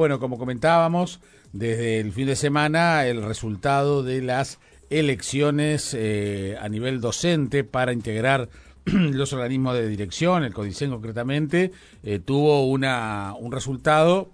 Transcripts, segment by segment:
Bueno, como comentábamos, desde el fin de semana el resultado de las elecciones eh, a nivel docente para integrar los organismos de dirección, el CODICEN concretamente, eh, tuvo una, un resultado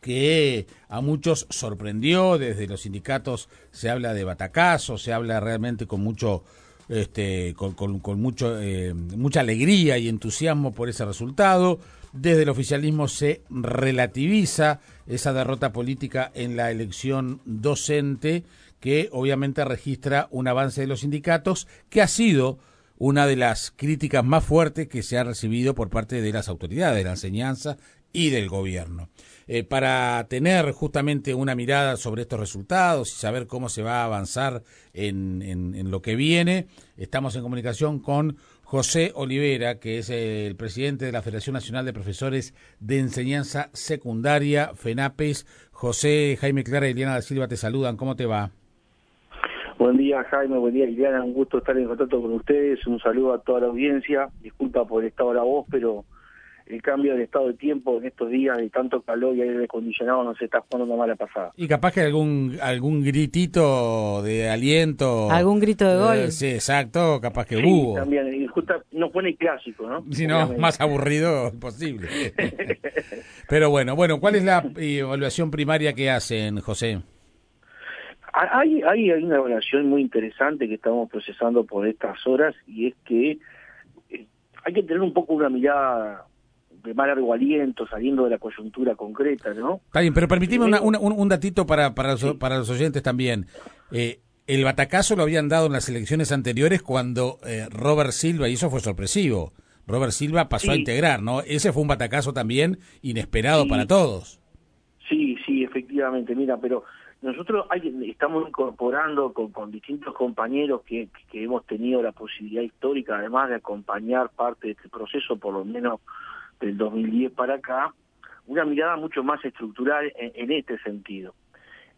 que a muchos sorprendió, desde los sindicatos se habla de batacazo, se habla realmente con mucho este, con, con, mucho, eh, mucha alegría y entusiasmo por ese resultado. Desde el oficialismo se relativiza esa derrota política en la elección docente que obviamente registra un avance de los sindicatos que ha sido una de las críticas más fuertes que se ha recibido por parte de las autoridades de la enseñanza y del gobierno. Eh, para tener justamente una mirada sobre estos resultados y saber cómo se va a avanzar en, en, lo que viene, estamos en comunicación con José Olivera, que es el presidente de la Federación Nacional de Profesores de Enseñanza Secundaria, FENAPES. José, Jaime Clara y Liliana da Silva te saludan. ¿Cómo te va? Buen día, Jaime. Buen día, Liliana. Un gusto estar en contacto con ustedes. Un saludo a toda la audiencia. Disculpa por estar ahora vos, pero el cambio de estado de tiempo en estos días de tanto calor y aire acondicionado nos está jugando una mala pasada. Y capaz que algún algún gritito de aliento. Algún grito de gol. Eh, sí, exacto, capaz que hubo. también. Y justo no pone el clásico, ¿no? Si no, más aburrido imposible. Pero bueno, bueno, ¿cuál es la evaluación primaria que hacen, José? Hay, hay, hay una evaluación muy interesante que estamos procesando por estas horas y es que eh, hay que tener un poco una mirada de mal largo aliento, saliendo de la coyuntura concreta, ¿no? Está bien, pero permitime un, un, datito para, para, los, para los oyentes también. Eh, el batacazo lo habían dado en las elecciones anteriores cuando eh, Robert Silva, y eso fue sorpresivo, Robert Silva pasó a integrar, ¿no? Ese fue un batacazo también inesperado para todos. Sí, sí, efectivamente, mira, pero nosotros hay, estamos incorporando con, con distintos compañeros que, que hemos tenido la posibilidad histórica, además de acompañar parte de este proceso, por lo menos del 2010 para acá, una mirada mucho más estructural en, este sentido.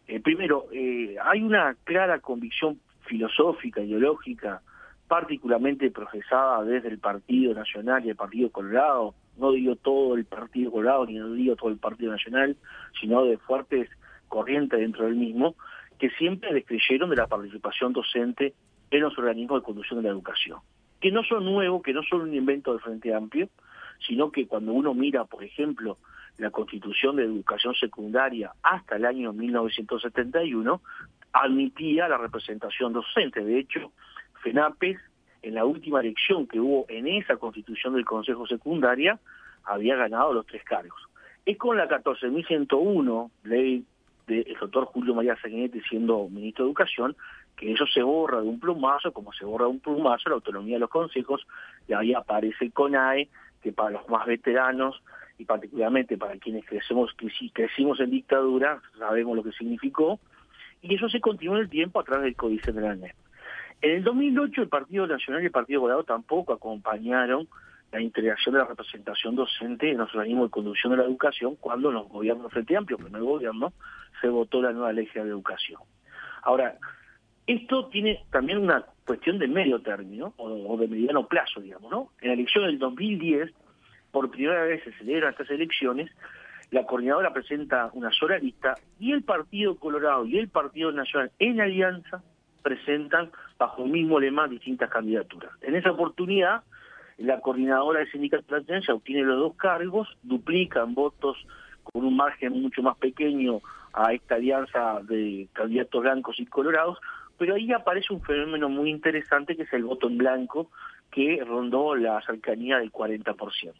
Eh, primero, eh, hay una clara convicción filosófica, ideológica, particularmente profesada desde el Partido Nacional y el Partido Colorado, no digo todo el Partido Colorado ni no digo todo el Partido Nacional, sino de fuertes corrientes dentro del mismo, que siempre descreyeron de la participación docente en los organismos de conducción de la educación, que no son nuevos, que no son un invento del Frente Amplio, sino que cuando uno mira, por ejemplo, la Constitución de Educación Secundaria hasta el año 1971, admitía la representación docente. De hecho, FENAPES, en la última elección que hubo en esa Constitución del Consejo Secundaria, había ganado los tres cargos. Es con la 14.101, ley del doctor Julio María Sanguinetti siendo ministro de Educación, que eso se borra de un plumazo, como se borra de un plumazo la autonomía de los consejos, y ahí aparece el CONAE, que para los más veteranos y particularmente para quienes crecemos, crecimos en dictadura, sabemos lo que significó, y eso se continuó en el tiempo a través del Códice de la. En el 2008 el Partido Nacional y el Partido Colorado tampoco acompañaron la integración de la representación docente en los organismos de conducción de la educación cuando los gobiernos Frente Amplio, primer gobierno, se votó la nueva ley de educación. Ahora, esto tiene también una cuestión de medio término o, de mediano plazo, digamos, ¿no? En la elección del 2010, por primera vez se celebran estas elecciones, la coordinadora presenta una sola lista y el Partido Colorado y el Partido Nacional en alianza presentan bajo el mismo lema distintas candidaturas. En esa oportunidad, la coordinadora del sindicato la obtiene los dos cargos, duplican votos con un margen mucho más pequeño a esta alianza de candidatos blancos y colorados, pero ahí aparece un fenómeno muy interesante que es el voto en blanco, que rondó la cercanía del 40%.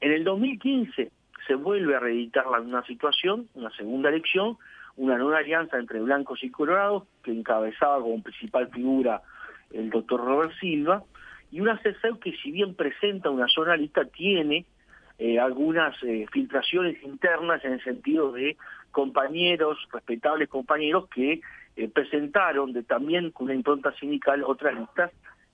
En el 2015 se vuelve a reeditar la misma situación, una segunda elección, una nueva alianza entre blancos y colorados, que encabezaba como principal figura el doctor Robert Silva, y una CESEU que si bien presenta una zona lista, tiene eh, algunas eh, filtraciones internas en el sentido de compañeros, respetables compañeros, que eh, presentaron de también con una impronta sindical otras listas,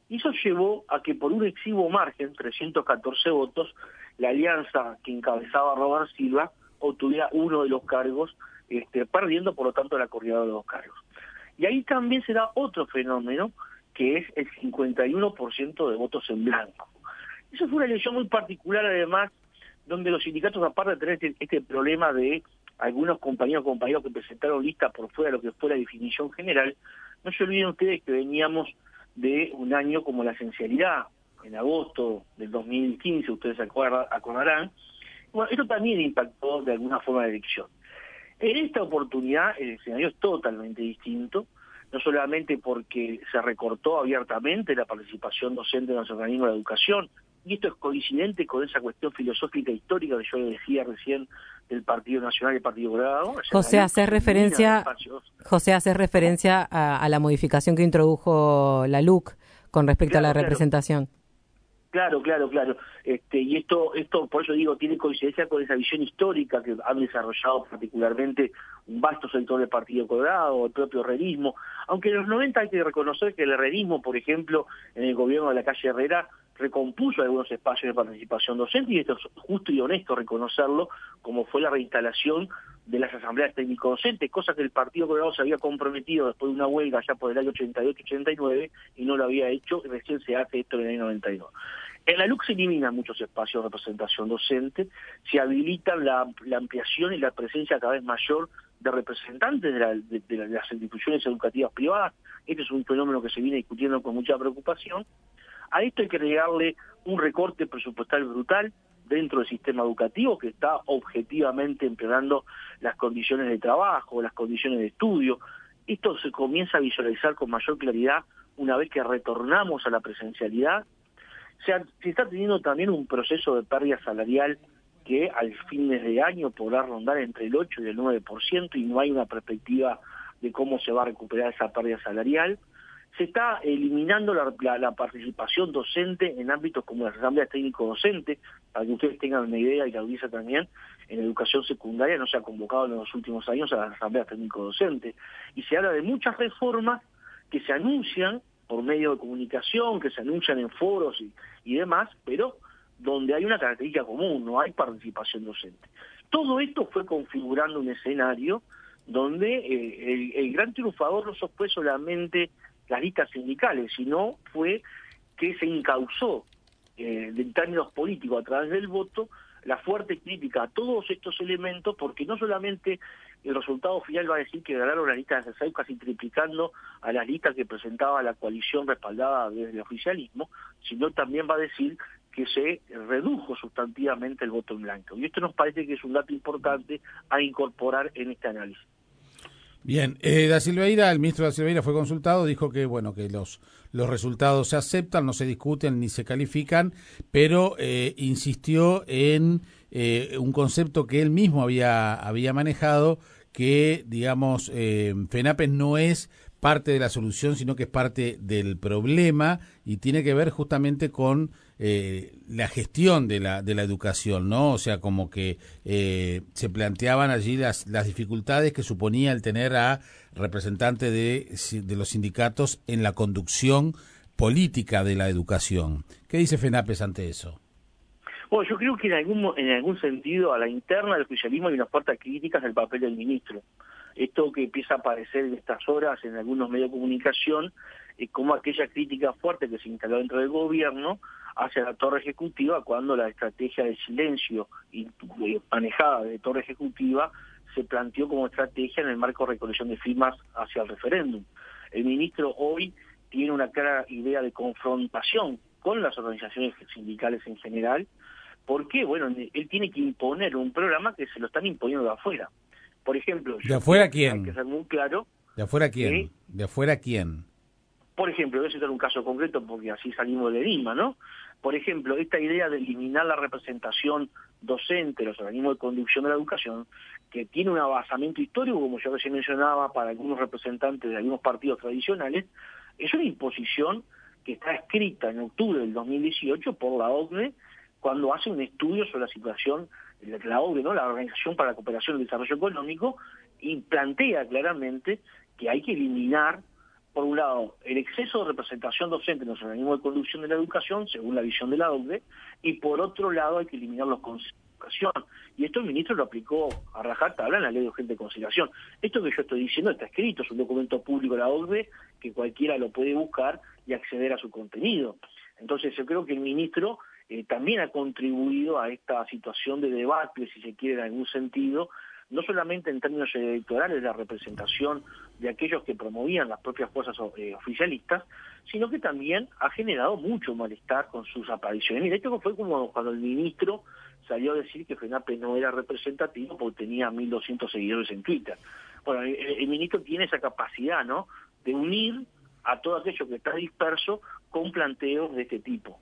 y eso llevó a que por un exiguo margen, 314 votos, la alianza que encabezaba Robert Silva obtuviera uno de los cargos, este, perdiendo por lo tanto la coordinadora de los cargos. Y ahí también se da otro fenómeno, que es el 51% de votos en blanco. Eso fue una elección muy particular además, donde los sindicatos, aparte de tener este, este problema de algunos compañeros compañeros que presentaron listas por fuera de lo que fue la definición general, no se olviden ustedes que veníamos de un año como la esencialidad, en agosto del 2015, ustedes acordarán. Bueno, esto también impactó de alguna forma la elección. En esta oportunidad el escenario es totalmente distinto, no solamente porque se recortó abiertamente la participación docente en los organismos de educación, y esto es coincidente con esa cuestión filosófica e histórica que yo le decía recién del Partido Nacional y el Partido Colorado. José, hace referencia, José, hace referencia a, la modificación que introdujo la LUC con respecto a la representación. Claro, claro, claro. Este, y esto, esto, por eso digo, tiene coincidencia con esa visión histórica que han desarrollado particularmente un vasto sector del Partido Colorado, el propio herrerismo. Aunque en los 90 hay que reconocer que el herrerismo, por ejemplo, en el gobierno de la calle Herrera, recompuso algunos espacios de participación docente y esto es justo y honesto reconocerlo, como fue la reinstalación de las asambleas técnico-docentes, cosa que el Partido Colorado se había comprometido después de una huelga ya por el año 88-89 y no lo había hecho, y recién se hace esto en el año 92. En la LUC se eliminan muchos espacios de representación docente, se habilitan la, ampliación y la presencia cada vez mayor de representantes de, de, las instituciones educativas privadas. Este es un fenómeno que se viene discutiendo con mucha preocupación. A esto hay que agregarle un recorte presupuestal brutal dentro del sistema educativo que está objetivamente empeorando las condiciones de trabajo, las condiciones de estudio. Esto se comienza a visualizar con mayor claridad una vez que retornamos a la presencialidad se, está teniendo también un proceso de pérdida salarial que al fines de año podrá rondar entre el 8 y el 9% y no hay una perspectiva de cómo se va a recuperar esa pérdida salarial. Se está eliminando la, participación docente en ámbitos como las asambleas técnico-docentes, para que ustedes tengan una idea y la audiencia también, en educación secundaria no se ha convocado en los últimos años a las asambleas técnico-docentes. Y se habla de muchas reformas que se anuncian por medio de comunicación, que se anuncian en foros y, demás, pero donde hay una característica común, no hay participación docente. Todo esto fue configurando un escenario donde eh, el, gran triunfador no fue solamente las listas sindicales, sino fue que se incausó eh, en términos políticos a través del voto la fuerte crítica a todos estos elementos, porque no solamente el resultado final va a decir que ganaron las listas de CESAU casi triplicando a las listas que presentaba la coalición respaldada desde el oficialismo, sino también va a decir que se redujo sustantivamente el voto en blanco. Y esto nos parece que es un dato importante a incorporar en este análisis. Bien, eh, Da Silveira, el ministro Da Silveira fue consultado, dijo que bueno que los los resultados se aceptan, no se discuten ni se califican, pero eh, insistió en eh, un concepto que él mismo había había manejado, que digamos eh, FENAPES no es parte de la solución, sino que es parte del problema y tiene que ver justamente con eh, la gestión de la, de la educación, ¿no? O sea, como que eh, se planteaban allí las, las dificultades que suponía el tener a representantes de, de los sindicatos en la conducción política de la educación. ¿Qué dice FENAPES ante eso? Bueno, yo creo que en algún, en algún sentido a la interna del oficialismo hay unas fuertes críticas al papel del ministro esto que empieza a aparecer en estas horas en algunos medios de comunicación, es como aquella crítica fuerte que se instaló dentro del gobierno hacia la torre ejecutiva cuando la estrategia de silencio manejada de torre ejecutiva se planteó como estrategia en el marco de recolección de firmas hacia el referéndum. El ministro hoy tiene una clara idea de confrontación con las organizaciones sindicales en general, porque, bueno, él tiene que imponer un programa que se lo están imponiendo de afuera. Por ejemplo, ¿de afuera quién? Hay que ser muy claro. ¿De afuera quién? ¿De afuera quién? Por ejemplo, voy a citar un caso concreto porque así salimos de Lima, ¿no? Por ejemplo, esta idea de eliminar la representación docente, los organismos de conducción de la educación, que tiene un abasamento histórico, como yo recién mencionaba, para algunos representantes de algunos partidos tradicionales, es una imposición que está escrita en octubre del 2018 por la OCDE cuando hace un estudio sobre la situación la OCDE, ¿no? la Organización para la Cooperación y el Desarrollo Económico, y plantea claramente que hay que eliminar, por un lado, el exceso de representación docente en los organismos de conducción de la educación, según la visión de la OCDE, y por otro lado hay que eliminar los consejos. Y esto el ministro lo aplicó a rajatabla en la ley de urgente conciliación. Esto que yo estoy diciendo está escrito, es un documento público de la OCDE que cualquiera lo puede buscar y acceder a su contenido. Entonces yo creo que el ministro eh, también ha contribuido a esta situación de debate, si se quiere en algún sentido, no solamente en términos electorales la representación de aquellos que promovían las propias fuerzas eh, oficialistas, sino que también ha generado mucho malestar con sus apariciones. Y de fue como cuando el ministro salió a decir que FENAPE no era representativo porque tenía 1.200 seguidores en Twitter. Bueno, el, ministro tiene esa capacidad, ¿no?, de unir a todo aquello que está disperso con planteos de este tipo.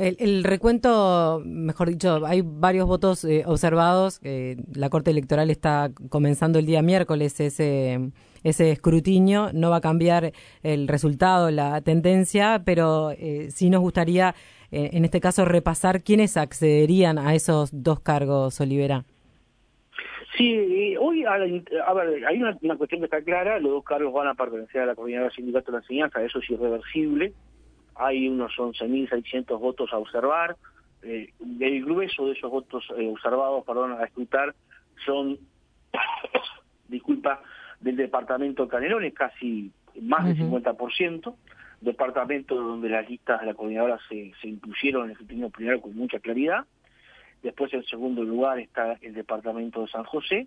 El, recuento, mejor dicho, hay varios votos eh, observados. Eh, la Corte Electoral está comenzando el día miércoles ese, ese escrutinio. No va a cambiar el resultado, la tendencia, pero eh, sí nos gustaría, en este caso, repasar quiénes accederían a esos dos cargos, Olivera. Sí, hoy a, ver, hay una, cuestión que está clara, los dos cargos van a pertenecer a la Coordinadora Sindicato de la Enseñanza, eso es irreversible, hay unos 11.600 votos a observar, eh, el grueso de esos votos eh, observados, perdón, a escrutar, son, disculpa, del departamento de Canelones, casi más del 50%, departamento donde las listas de la coordinadora se, se impusieron en el último primero con mucha claridad, después en segundo lugar está el departamento de San José,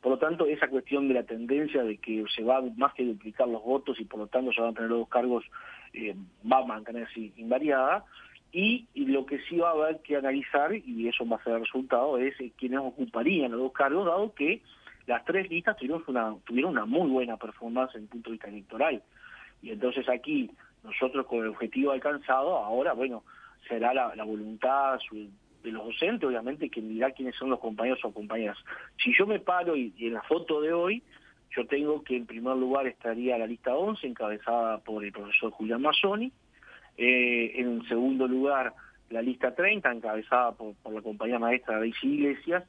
por lo tanto, esa cuestión de la tendencia de que se va más que duplicar los votos y por lo tanto se van a tener los dos cargos, eh, va a mantenerse invariada. Y, lo que sí va a haber que analizar, y eso va a ser el resultado, es eh, quiénes ocuparían los dos cargos, dado que las tres listas tuvieron una, tuvieron una muy buena performance en el punto de vista electoral. Y entonces aquí, nosotros con el objetivo alcanzado, ahora, bueno, será la, la voluntad, su, de los docentes, obviamente, quien dirá quiénes son los compañeros o compañeras. Si yo me paro y, en la foto de hoy, yo tengo que en primer lugar estaría la lista 11, encabezada por el profesor Julián Mazzoni, eh, en segundo lugar la lista 30, encabezada por, la compañera maestra Daisy Iglesias,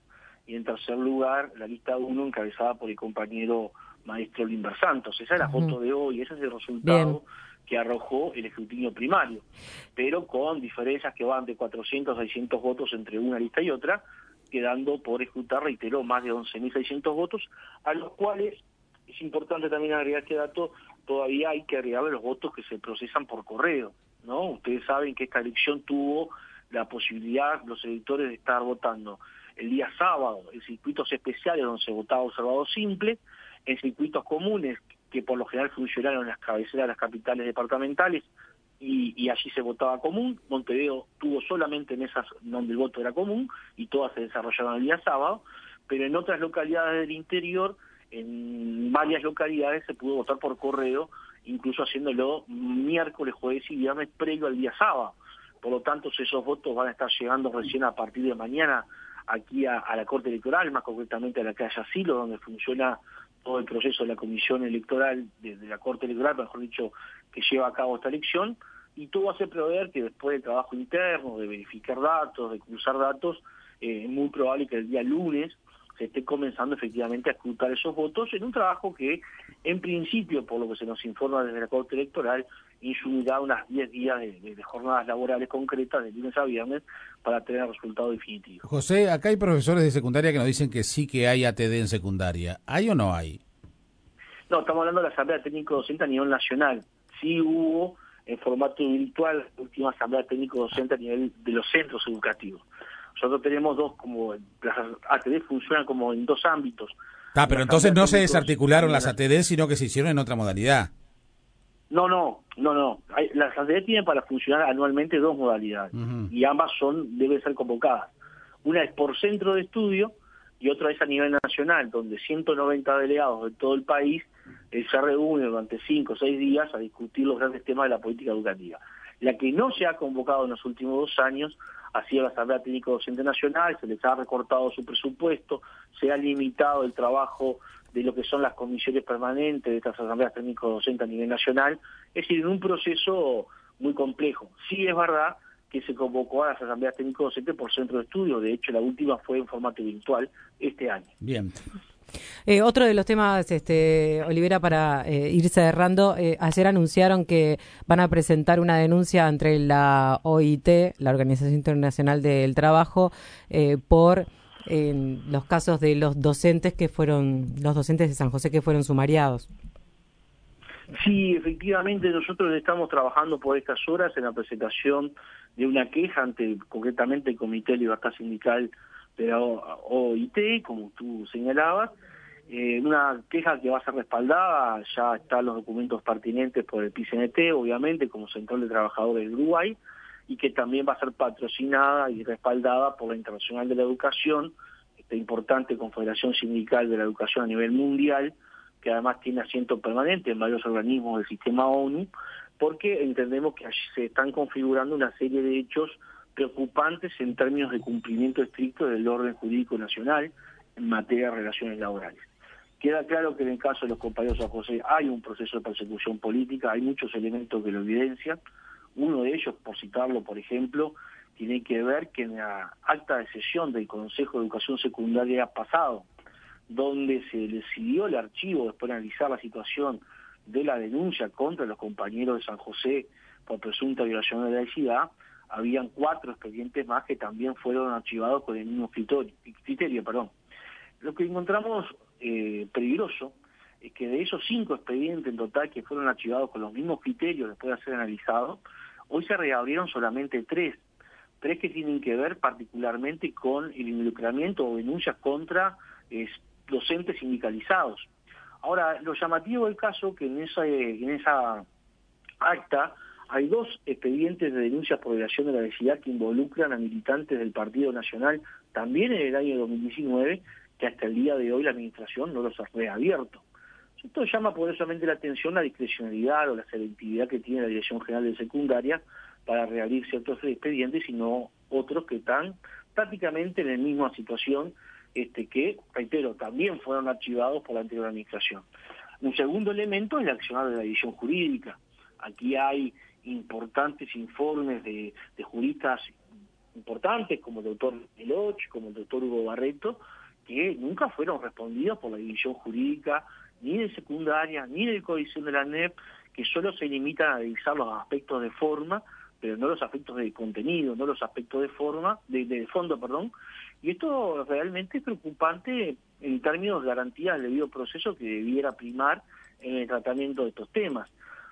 y en tercer lugar la lista 1, encabezada por el compañero maestro Limber Santos. Esa es la foto de hoy, ese es el resultado que arrojó el escrutinio primario, pero con diferencias que van de 400 a 600 votos entre una lista y otra, quedando por escrutar, reiteró, más de 11.600 votos, a los cuales es importante también agregar este dato, todavía hay que agregar los votos que se procesan por correo, ¿no? Ustedes saben que esta elección tuvo la posibilidad, los electores, de estar votando el día sábado en circuitos especiales donde se votaba observado simple, en circuitos comunes que por lo general funcionaron en las cabeceras de las capitales departamentales y, allí se votaba común. Montevideo tuvo solamente en esas donde el voto era común y todas se desarrollaron el día sábado, pero en otras localidades del interior, en varias localidades se pudo votar por correo, incluso haciéndolo miércoles, jueves y viernes previo al día sábado. Por lo tanto, esos votos van a estar llegando recién a partir de mañana aquí a, la Corte Electoral, más concretamente a la calle Asilo, donde funciona todo el proceso de la comisión electoral, de, la Corte Electoral, mejor dicho, que lleva a cabo esta elección, y todo hace prever que después del trabajo interno, de verificar datos, de cruzar datos, eh, es muy probable que el día lunes se esté comenzando efectivamente a escrutar esos votos en un trabajo que, en principio, por lo que se nos informa desde la Corte Electoral, insumirá unas 10 días de, jornadas laborales concretas de lunes a viernes para tener el resultado definitivo. José, acá hay profesores de secundaria que nos dicen que sí que hay ATD en secundaria. ¿Hay o no hay? No, estamos hablando de la Asamblea Técnico Docente a nivel nacional. Sí hubo en formato virtual la última Asamblea Técnico Docente a nivel de los centros educativos. Nosotros tenemos dos, como las ATD funcionan como en dos ámbitos. Ah, pero entonces no se desarticularon las ATD, sino que se hicieron en otra modalidad. No, no, no, no. las ATD tienen para funcionar anualmente dos modalidades y ambas son deben ser convocadas. Una es por centro de estudio y otra es a nivel nacional, donde 190 delegados de todo el país eh, se reúnen durante cinco o seis días a discutir los grandes temas de la política educativa. La que no se ha convocado en los últimos dos años ha sido la Asamblea Técnico Docente Nacional, se les ha recortado su presupuesto, se ha limitado el trabajo de lo que son las comisiones permanentes de estas asambleas técnico docentes a nivel nacional, es decir, en un proceso muy complejo. Sí es verdad que se convocó a las asambleas técnico docentes por centro de estudio, de hecho la última fue en formato virtual este año. Bien. Eh, otro de los temas, este, Olivera, para eh, ir cerrando, eh, ayer anunciaron que van a presentar una denuncia entre la OIT, la Organización Internacional del Trabajo, eh, por los casos de los docentes que fueron, los docentes de San José que fueron sumariados. Sí, efectivamente nosotros estamos trabajando por estas horas en la presentación de una queja ante concretamente el Comité de Libertad Sindical de la OIT, como tú señalabas, eh, una queja que va a ser respaldada, ya están los documentos pertinentes por el PCNT, obviamente, como Central de Trabajadores del Uruguay, y que también va a ser patrocinada y respaldada por la Internacional de la Educación, esta importante confederación sindical de la educación a nivel mundial, que además tiene asiento permanente en varios organismos del sistema ONU, porque entendemos que se están configurando una serie de hechos preocupantes en términos de cumplimiento estricto del orden jurídico nacional en materia de relaciones laborales. Queda claro que en el caso de los compañeros San José hay un proceso de persecución política, hay muchos elementos que lo evidencian. Uno de ellos, por citarlo, por ejemplo, tiene que ver que en la acta de sesión del Consejo de Educación Secundaria pasado, donde se decidió el archivo después de analizar la situación de la denuncia contra los compañeros de San José por presunta violación de la laicidad, habían cuatro expedientes más que también fueron archivados con el mismo criterio. perdón. Lo que encontramos eh, peligroso es que de esos cinco expedientes en total que fueron archivados con los mismos criterios después de ser analizados, hoy se reabrieron solamente tres, tres que tienen que ver particularmente con el involucramiento o denuncias contra docentes sindicalizados. Ahora, lo llamativo del caso que en esa, en esa acta hay dos expedientes de denuncia por violación de la obesidad que involucran a militantes del Partido Nacional también en el año 2019, que hasta el día de hoy la Administración no los ha reabierto. Esto llama poderosamente la atención la discrecionalidad o la selectividad que tiene la Dirección General de Secundaria para reabrir ciertos expedientes y no otros que están prácticamente en la misma situación este, que, reitero, también fueron archivados por la anterior administración. Un segundo elemento es el accionar de la división jurídica. Aquí hay importantes informes de, juristas importantes como el doctor Meloch, como el doctor Hugo Barreto, que nunca fueron respondidos por la división jurídica ni de secundaria ni de codición de la NEP, que solo se limitan a revisar los aspectos de forma, pero no los aspectos de contenido, no los aspectos de forma, de, de fondo, perdón, y esto realmente es preocupante en términos de garantía del debido proceso que debiera primar en el tratamiento de estos temas.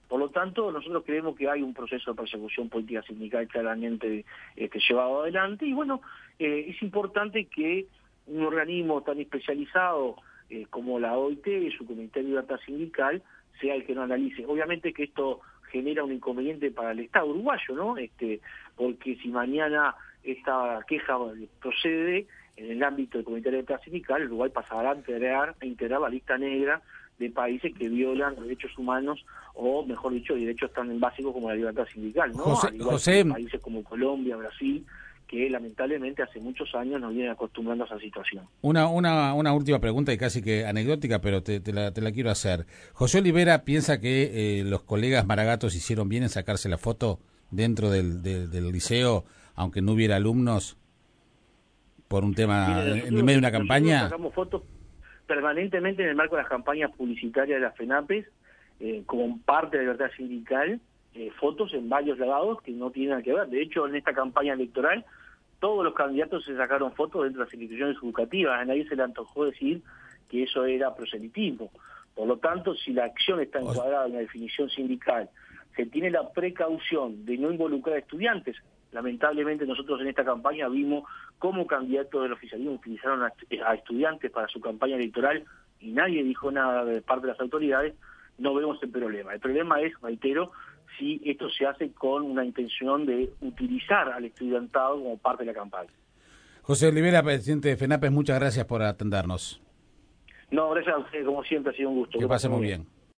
Por lo tanto, nosotros creemos que hay un proceso de persecución política sindical claramente este, llevado adelante y bueno, eh, es importante que un organismo tan especializado eh, como la OIT, su Comité de Libertad Sindical, sea el que no analice. Obviamente que esto genera un inconveniente para el Estado uruguayo, ¿no? Este, porque si mañana esta queja procede en el ámbito del Comité de Libertad Sindical, Uruguay pasará a integrar, a integrar la lista negra de países que violan los derechos humanos o, mejor dicho, derechos tan básicos como la libertad sindical, ¿no? José, países como Colombia, Brasil, que lamentablemente hace muchos años nos vienen acostumbrando a esa situación. Una, una, una última pregunta y casi que anecdótica, pero te, la, te la, quiero hacer. José Olivera piensa que eh, los colegas maragatos hicieron bien en sacarse la foto dentro del, del, liceo, aunque no hubiera alumnos, por un tema en medio de una campaña. Sacamos fotos permanentemente en el marco de las campañas publicitarias de las FENAPES, eh, como parte de la libertad sindical, eh, fotos en varios lavados que no tienen nada que ver. De hecho, en esta campaña electoral, todos los candidatos se sacaron fotos dentro de las instituciones educativas. A nadie se le antojó decir que eso era proselitismo. Por lo tanto, si la acción está encuadrada en la definición sindical, se tiene la precaución de no involucrar a estudiantes. Lamentablemente nosotros en esta campaña vimos cómo candidatos del oficialismo utilizaron a, estudiantes para su campaña electoral y nadie dijo nada de parte de las autoridades, no vemos el problema. El problema es, reitero, si esto se hace con una intención de utilizar al estudiantado como parte de la campaña. José Olivera, presidente de FENAPES, muchas gracias por atendernos. No, gracias a usted, como siempre, ha sido un gusto. Que, pase muy bien.